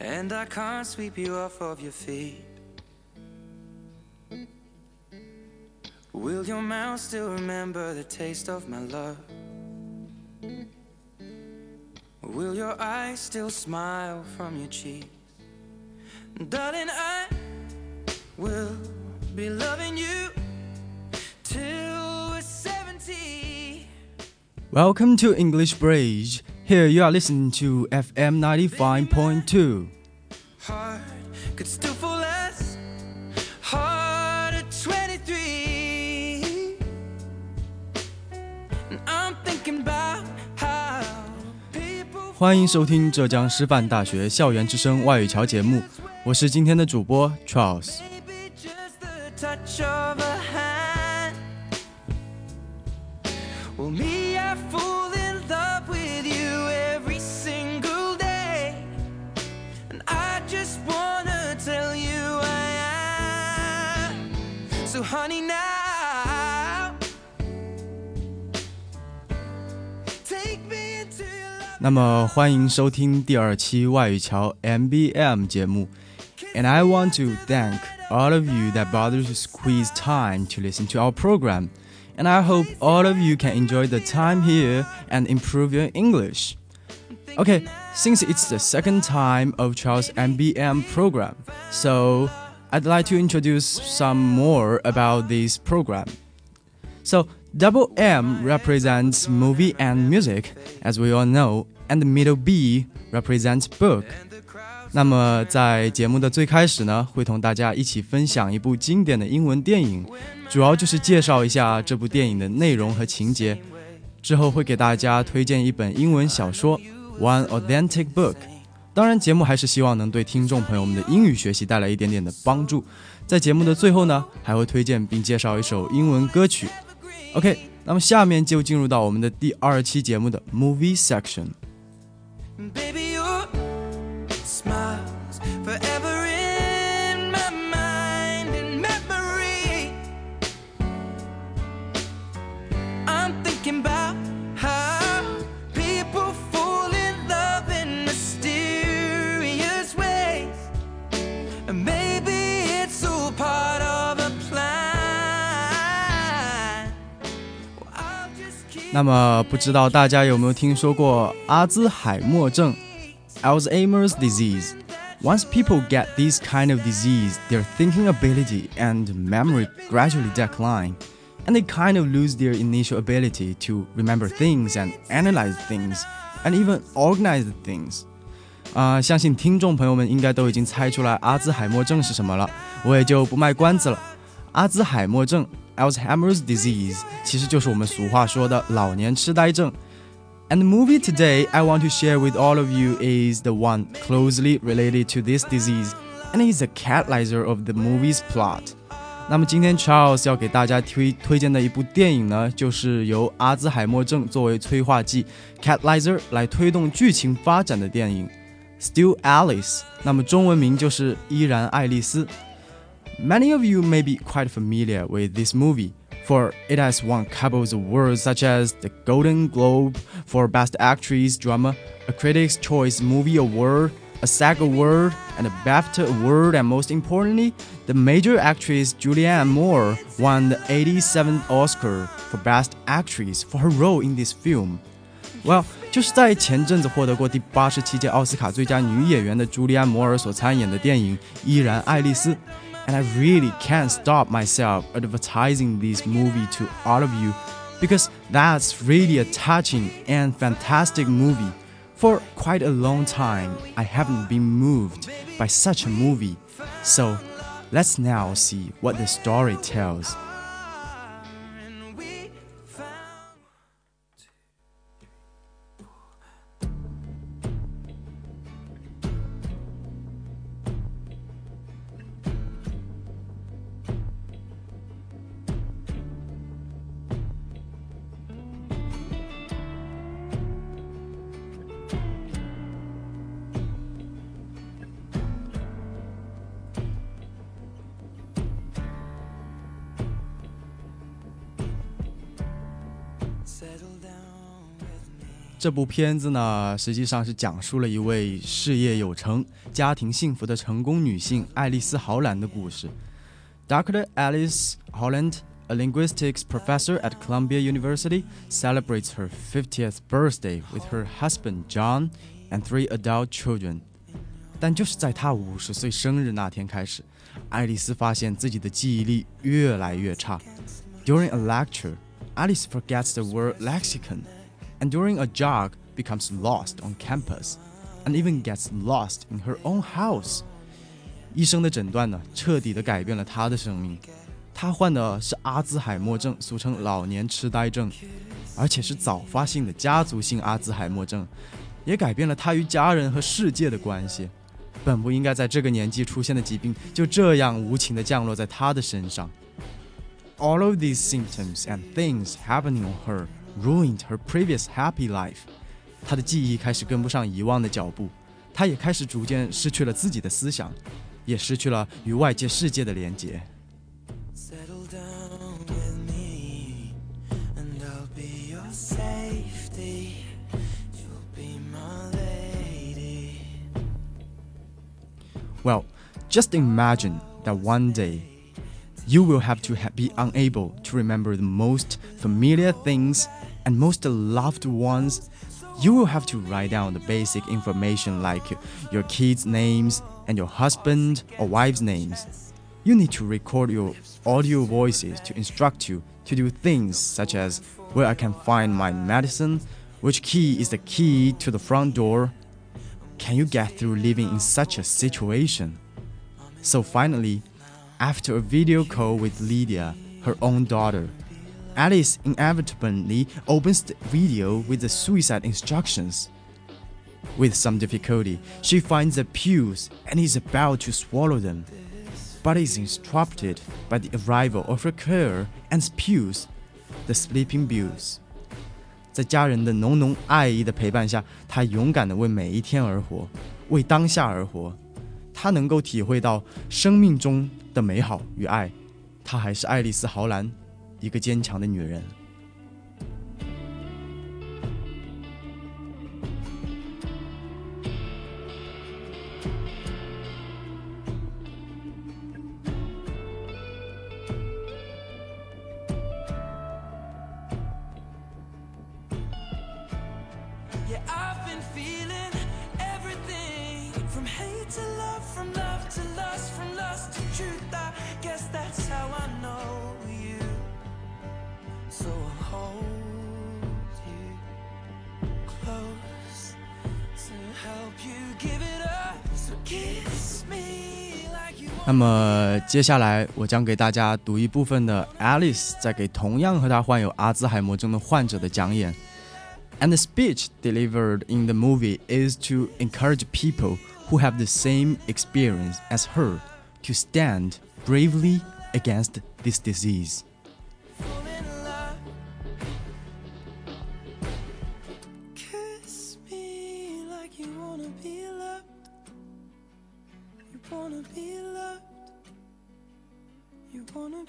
and I can't sweep you off of your feet. Will your mouth still remember the taste of my love? Will your eyes still smile from your cheeks? Darling, I will be loving you till we're 70. Welcome to English Bridge. Here you are listening to FM 95.2. Heart could still fall less. Heart at 23. And I'm thinking about how people 欢迎收听浙江师范大学校园之声外语桥节目，我是今天的主播 Charles。Touch of a hand. 那么欢迎收听第二期外语桥 MBM 节目。And I want to thank all of you that bothered to squeeze time to listen to our program. And I hope all of you can enjoy the time here and improve your English. Okay, since it's the second time of Charles MBM program, so I'd like to introduce some more about this program. So, double M represents movie and music, as we all know, and middle B represents book. 那么在节目的最开始呢，会同大家一起分享一部经典的英文电影，主要就是介绍一下这部电影的内容和情节。之后会给大家推荐一本英文小说，One Authentic Book。当然，节目还是希望能对听众朋友们的英语学习带来一点点的帮助。在节目的最后呢，还会推荐并介绍一首英文歌曲。OK，那么下面就进入到我们的第二期节目的 Movie Section。baby，you smile 那么不知道大家有没有听说过阿兹海默症 （Alzheimer's disease）？Once people get this kind of disease, their thinking ability and memory gradually decline, and they kind of lose their initial ability to remember things and analyze things, and even organize things. 啊、相信听众朋友们应该都已经猜出来阿兹海默症是什么了，我也就不卖关子了。 阿兹海默症 （Alzheimer's disease） 其实就是我们俗话说的老年痴呆症。And the movie today I want to share with all of you is the one closely related to this disease, and is the catalyzer of the movie's plot. 那么今天 Charles 要给大家推推荐的一部电影呢，就是由阿兹海默症作为催化剂 catalyzer 来推动剧情发展的电影《Still Alice》。那么中文名就是《依然爱丽丝》。 Many of you may be quite familiar with this movie, for it has won couples of awards such as the Golden Globe for Best Actress Drama, a Critics' Choice Movie Award, a SAG Award, and a BAFTA Award, and most importantly, the major actress Julianne Moore won the 87th Oscar for Best Actress for her role in this film. Well，就是在前阵子获得过第八十七届奥斯卡最佳女演员的朱莉安·摩尔所参演的电影《依然爱丽丝》 ，and I really can't stop myself advertising this movie to all of you because that's really a touching and fantastic movie. For quite a long time, I haven't been moved by such a movie. So, let's now see what the story tells. 这部片子呢，实际上是讲述了一位事业有成、家庭幸福的成功女性爱丽丝·豪兰的故事。Dr. Alice Holland, a linguistics professor at Columbia University, celebrates her 50th birthday with her husband John and three adult children. 但就是在她五十岁生日那天开始，爱丽丝发现自己的记忆力越来越差。During a lecture, Alice forgets the word lexicon and during a jog becomes lost on campus and even gets lost in her own house. 医生的诊断呢，彻底的改变了她的生命。她患的是阿兹海默症，俗称老年痴呆症，而且是早发性的家族性阿兹海默症，也改变了她与家人和世界的关系。本不应该在这个年纪出现的疾病，就这样无情的降落在她的身上。All of these symptoms and things happening on her ruined her previous happy life。她的记忆开始跟不上遗忘的脚步，她也开始逐渐失去了自己的思想，也失去了与外界世界的连接。Settle down with me, and I'll be your safety. You'll be my lady. Well, just imagine that one day you will have to ha- be unable to remember the most familiar things and most loved ones. You will have to write down the basic information like your kids' names and your husband or wife's names. You need to record your audio voices to instruct you to do things such as where I can find my medicine, which key is the key to the front door, can you get through living in such a situation? So finally, after a video call with Lydia, her own daughter, Alice inevitably opens the video with the suicide instructions. With some difficulty, she finds the pills and is about to swallow them, but is interrupted by the arrival of her carer and spews the sleeping pills. 在家人的浓浓爱意的陪伴下，她勇敢地为每一天而活，为当下而活。她能够体会到生命中的美好与爱。她还是爱丽丝·豪兰， 一个坚强的女人。那么接下来，我将给大家读一部分的 Alice 在给同样和她患有阿兹海默症的患者的讲演。And the speech delivered in the movie is to encourage people who have the same experience as her to stand bravely against this disease.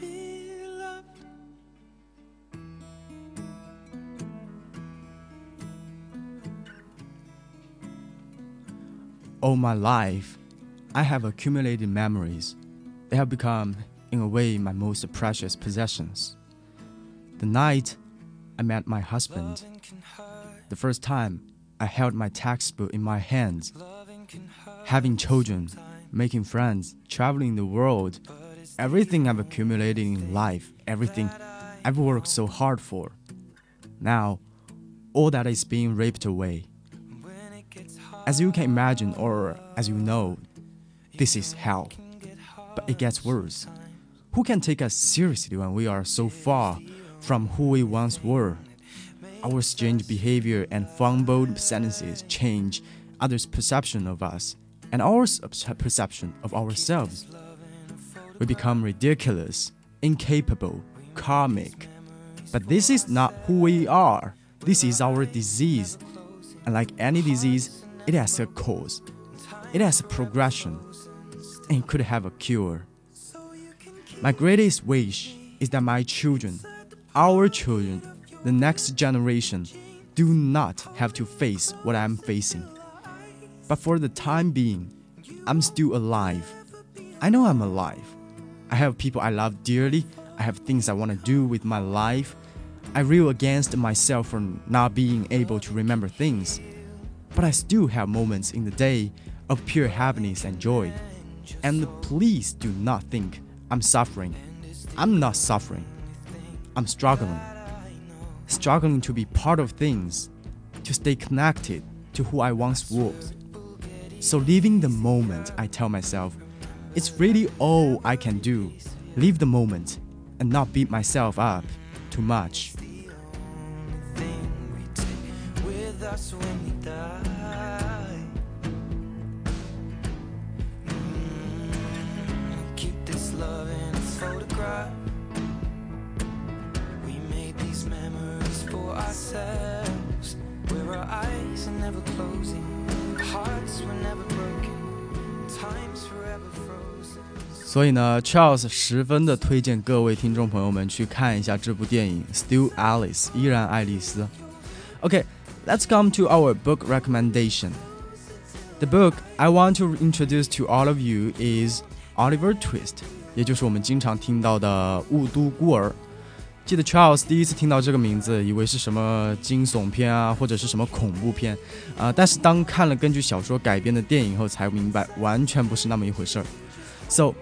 Be loved. All my life, I have accumulated memories. They have become, in a way, my most precious possessions. The night I met my husband, Loving can hurt. the first time I held my textbook in my hands, Loving can hurt. having children, making friends, traveling the world, everything I've accumulated in life, everything I've worked so hard for. Now, all that is being ripped away. As you can imagine, or as you know, this is hell. But it gets worse. Who can take us seriously when we are so far from who we once were? Our strange behavior and fumbled sentences change others' perception of us and our perception of ourselves. We become ridiculous, incapable, karmic. But this is not who we are. This is our disease. And like any disease, it has a cause, it has a progression, and could have a cure. My greatest wish is that my children, our children, the next generation, do not have to face what I'm facing. But for the time being, I'm still alive. I know I'm alive. I have people I love dearly. I have things I want to do with my life. I reel against myself for not being able to remember things. But I still have moments in the day of pure happiness and joy. And please do not think I'm suffering. I'm not suffering. I'm struggling. Struggling to be part of things, to stay connected to who I once was. So, living the moment, I tell myself, it's really all I can do. Live the moment and not beat myself up too much. ourselves where our eyes are never closing, hearts were never broken, time's forever frozen. 所以呢，Charles 十分的推荐各位听众朋友们去看一下这部电影《Still Alice》依然爱丽丝。OK，let's come to our book recommendation. The book I want to introduce to all of you is Oliver Twist，也就是我们经常听到的《雾都孤儿》。记得 Charles 第一次听到这个名字，以为是什么惊悚片啊，或者是什么恐怖片啊，但是当看了根据小说改编的电影后，才明白完全不是那么一回事儿。So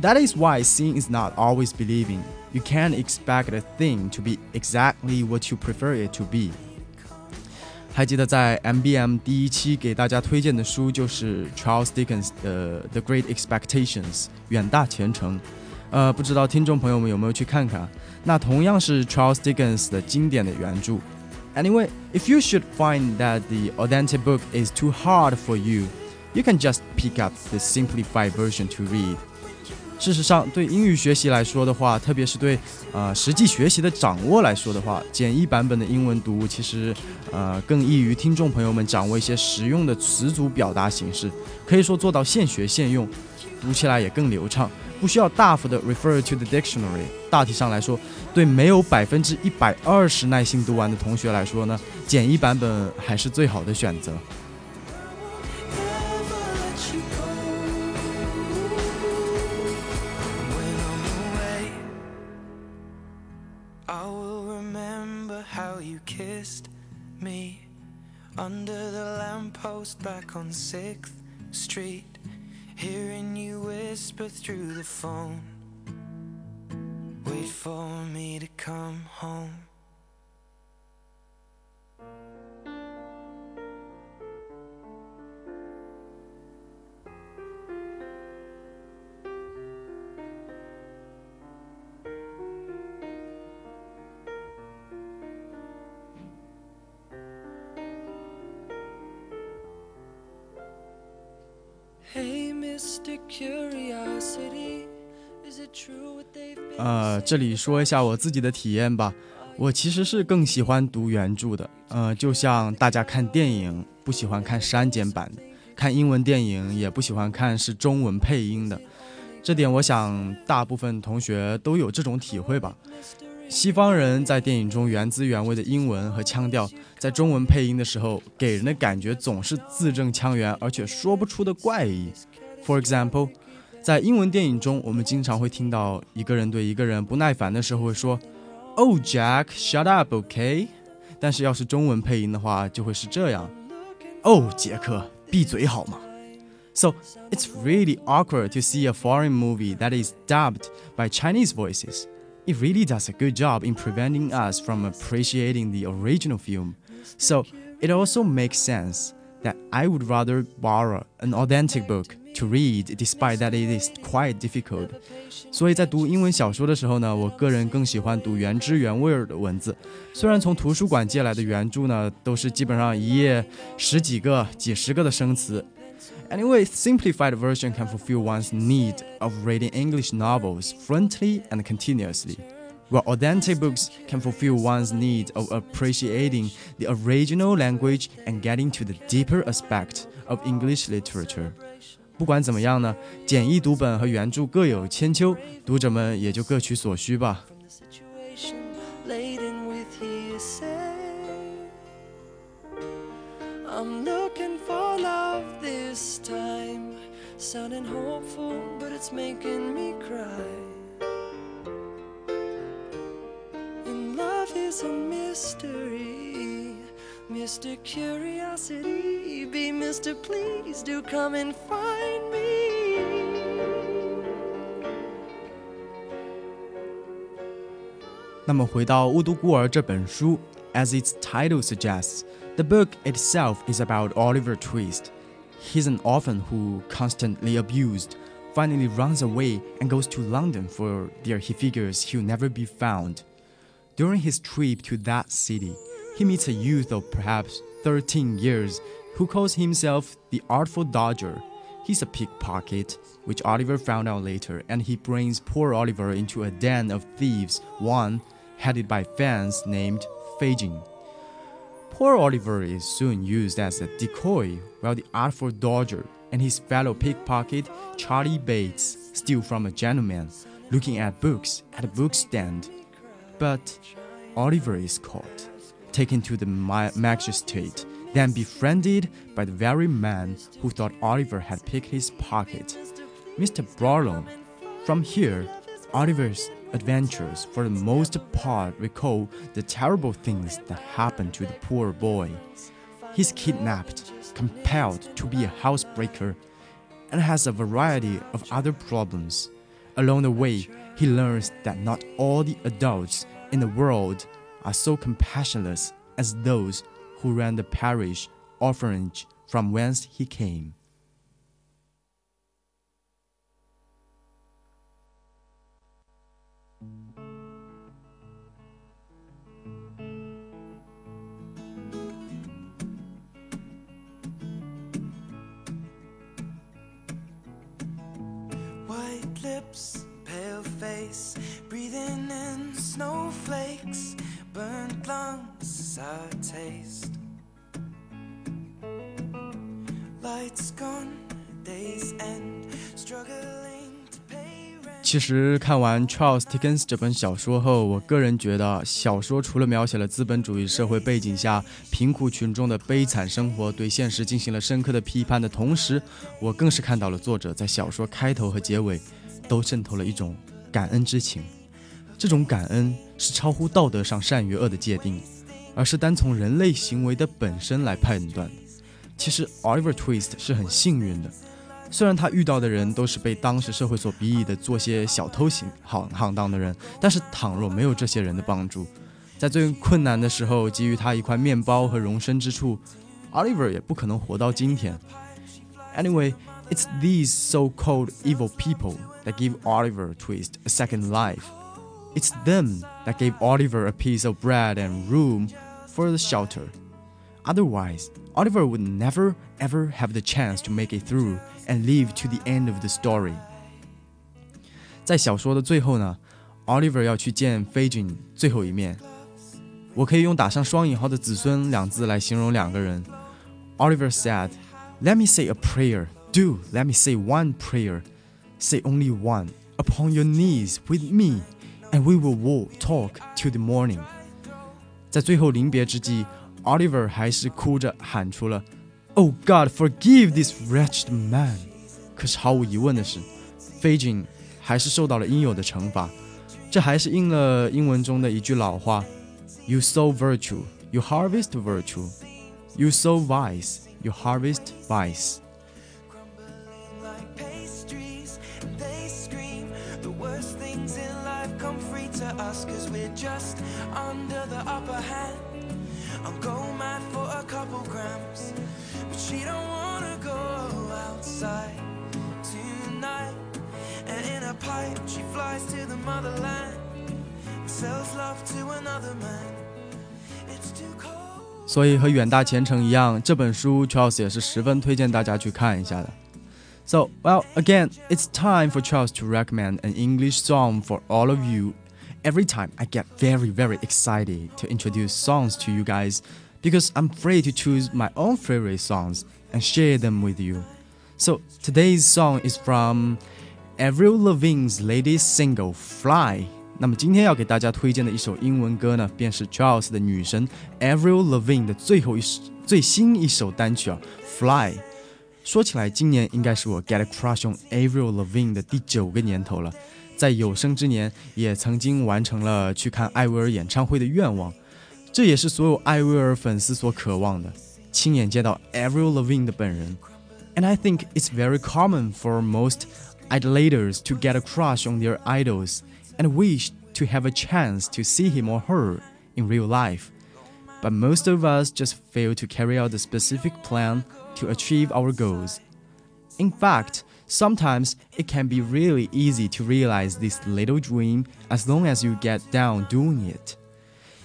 that is why seeing is not always believing. You can't expect a thing to be exactly what you prefer it to be. 还记得在 MBM 第一期给大家推荐的书就是 Charles Dickens 的《The Great Expectations》远大前程。呃，不知道听众朋友们有没有去看看？那同样是 Charles Dickens 的经典的原着。Anyway, if you should find that the authentic book is too hard for you, you can just pick up the simplified version to read. 事实上，对英语学习来说的话，特别是对呃实际学习的掌握来说的话，简易版本的英文读物其实呃更易于听众朋友们掌握一些实用的词组表达形式，可以说做到现学现用，读起来也更流畅。不需要大幅的 refer to the dictionary。大体上来说，对没有百分之一百二十耐心读完的同学来说呢，简易版本还是最好的选择。On 6th Street Hearing you whisper through the phone. Wait for me to come home 呃，这里说一下我自己的体验吧。我其实是更喜欢读原著的。呃，就像大家看电影不喜欢看删减版的，看英文电影也不喜欢看是中文配音的。这点我想大部分同学都有这种体会吧。西方人在电影中原汁原味的英文和腔调，在中文配音的时候，给人的感觉总是字正腔圆，而且说不出的怪异。For example，在英文电影中，我们经常会听到一个人对一个人不耐烦的时候会说：“Oh Jack，shut up，OK？” 但是要是中文配音的话，就会是这样：“Oh 杰克，闭嘴好吗？” So it's really awkward to see a foreign movie that is dubbed by Chinese voices. It really does a good job in preventing us from appreciating the original film. So it also makes sense that I would rather borrow an authentic book to read, despite that it is quite difficult. 所以在读英文小说的时候呢，我个人更喜欢读原汁原味儿的文字。虽然从图书馆借来的原着呢，都是基本上一页十几个、几十个的生词，Anyway, simplified version can fulfill one's need of reading English novels fluently and continuously, while authentic books can fulfill one's need of appreciating the original language and getting to the deeper aspect of English literature. 不管怎么样呢，简易读本和原著各有千秋，读者们也就各取所需吧。I'm looking for love this time. Sounding hopeful, but it's making me cry. And love is a mystery. Mr. Curiosity, be Mr. Please, do come and find me. As its title suggests, the book itself is about Oliver Twist. He's an orphan who, constantly abused, finally runs away and goes to London for there he figures he'll never be found. During his trip to that city, he meets a youth of perhaps 13 years who calls himself the Artful Dodger. He's a pickpocket, which Oliver found out later, and he brings poor Oliver into a den of thieves, one headed by fans named Fagin. Poor Oliver is soon used as a decoy, while the artful Dodger and his fellow pickpocket, Charlie Bates, steal from a gentleman looking at books at a bookstand. But Oliver is caught, taken to the magistrate, then befriended by the very man who thought Oliver had picked his pocket, Mr. Brownlow. From here, Oliver's adventures, for the most part, recall the terrible things that happened to the poor boy. He's kidnapped, compelled to be a housebreaker, and has a variety of other problems. Along the way, he learns that not all the adults in the world are so compassionless as those who ran the parish orphanage from whence he came. White lips, pale face, breathing in snowflakes, burnt lungs is our taste. Lights gone, days end, struggling to pay 其实看完 Charles Dickens 这本小说后，我个人觉得，小说除了描写了资本主义社会背景下贫苦群众的悲惨生活，对现实进行了深刻的批判的同时，我更是看到了作者在小说开头和结尾都渗透了一种感恩之情。这种感恩是超乎道德上善与恶的界定，而是单从人类行为的本身来判断。其实 Oliver Twist 是很幸运的。虽然他遇到的人都是被当时社会所鄙夷的做些小偷行行行当的人，但是倘若没有这些人的帮助，在最困难的时候给予他一块面包和容身之处，Oliver 也不可能活到今天。Anyway, it's these so-called evil people that give Oliver Twist a second life. It's them that gave Oliver a piece of bread and room for the shelter. Otherwise, Oliver would never ever have the chance to make it through and live to the end of the story. 在小说的最后呢，Oliver 要去见费金最后一面。我可以用打上双引号的“子孙”两字来形容两个人。Oliver said, "Let me say a prayer. Do let me say one prayer. Say only one. Upon your knees with me." and we will walk, talk till the morning。在最后临别之际，Oliver 还是哭着喊出了：“Oh God, forgive this wretched man。”可是毫无疑问的是，费金还是受到了应有的惩罚。这还是应了英文中的一句老话：“You sow virtue, you harvest virtue; you sow vice, you harvest vice。” we're just under the upper hand. I'll go mad for a couple grams, but she don't wanna go outside tonight. And in a pipe, she flies to the motherland and sells love to another man. It's too cold. 所以和远大前程一样，这本书 Charles 也是十分推荐大家去看一下的。So, well, again, it's time for Charles to recommend an English song for all of you. Every time I get very, very excited to introduce songs to you guys because I'm free to choose my own favorite songs and share them with you. So, today's song is from Avril Lavigne's latest single, Fly. 那么今天要给大家推荐的一首英文歌呢，便是 Charles 的女神 Avril Lavigne 的最后一 最新一首单曲啊，《Fly》。说起来，今年应该是我 get a crush on Avril Lavigne 的第九个年头了。 在有生之年，也曾经完成了去看艾薇儿演唱会的愿望，这也是所有艾薇儿粉丝所渴望的，亲眼见到 Avril Lavigne 的本人。And I think it's very common for most idolaters to get a crush on their idols and wish to have a chance to see him or her in real life. But most of us just fail to carry out the specific plan to achieve our goals. In fact, sometimes it can be really easy to realize this little dream as long as you get down doing it.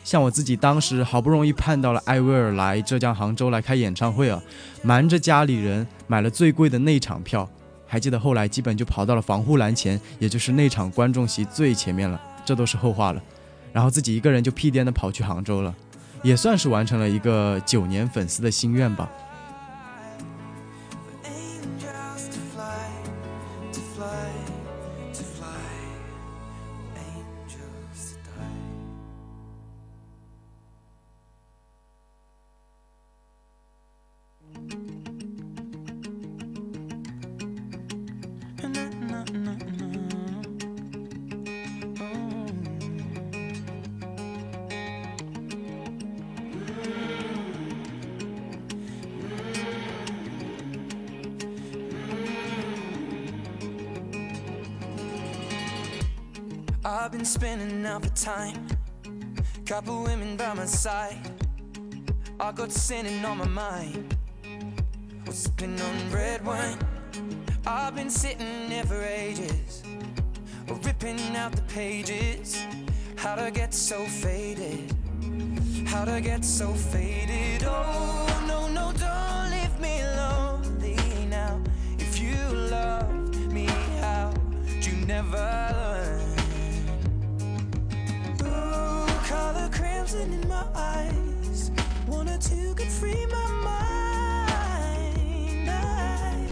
像我自己当时好不容易盼到了艾薇儿来浙江杭州来开演唱会啊，瞒着家里人买了最贵的内场票，还记得后来基本就跑到了防护栏前，也就是内场观众席最前面了，这都是后话了。然后自己一个人就屁颠的跑去杭州了，也算是完成了一个九年粉丝的心愿吧。I've been spinning out the time. Couple women by my side. I got sinning on my mind. Was sipping on red wine. I've been sitting there for ages. Ripping out the pages. How'd I get so faded? How'd I get so faded? Oh, no, no, don't leave me lonely now. If you loved me, how'd you never crimson in my eyes. Wanted to get free my mind. I...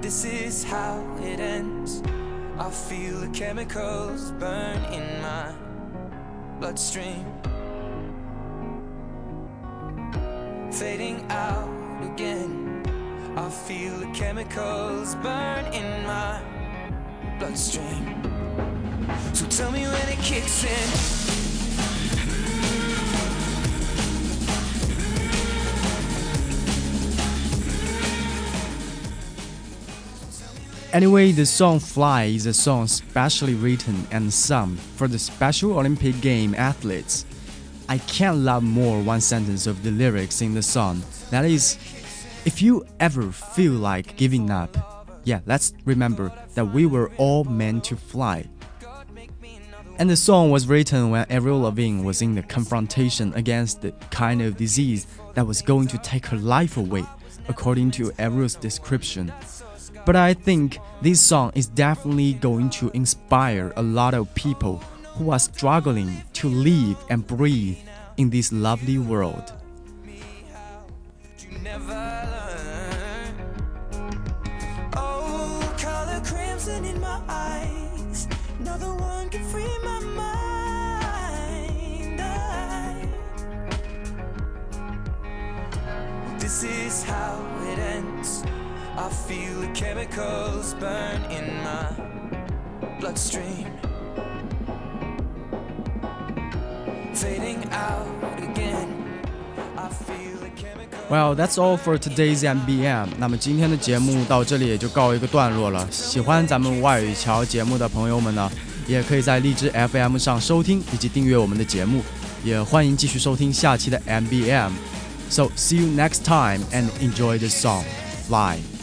This is how it ends. I feel the chemicals burn in my bloodstream. Fading out again. I feel the chemicals burn in my bloodstream. So tell me when it kicks in. Anyway, the song Fly is a song specially written and sung for the Special Olympic Game athletes. I can't love more one sentence of the lyrics in the song. That is, if you ever feel like giving up, yeah, let's remember that we were all meant to fly. And the song was written when Avril Lavigne was in the confrontation against the kind of disease that was going to take her life away, according to Avril's description. But I think this song is definitely going to inspire a lot of people who are struggling to live and breathe in this lovely world. This is how it ends. I feel the chemicals burn in my bloodstream. Fading out again. I feel the chemicals. Well, that's all for today's MBM。那么今天的节目到这里也就告一个段落了。喜欢咱们外语桥节目的朋友们呢，也可以在荔枝 FM 上收听以及订阅我们的节目。也欢迎继续收听下期的 MBM。 So see you next time and enjoy the song. Fly.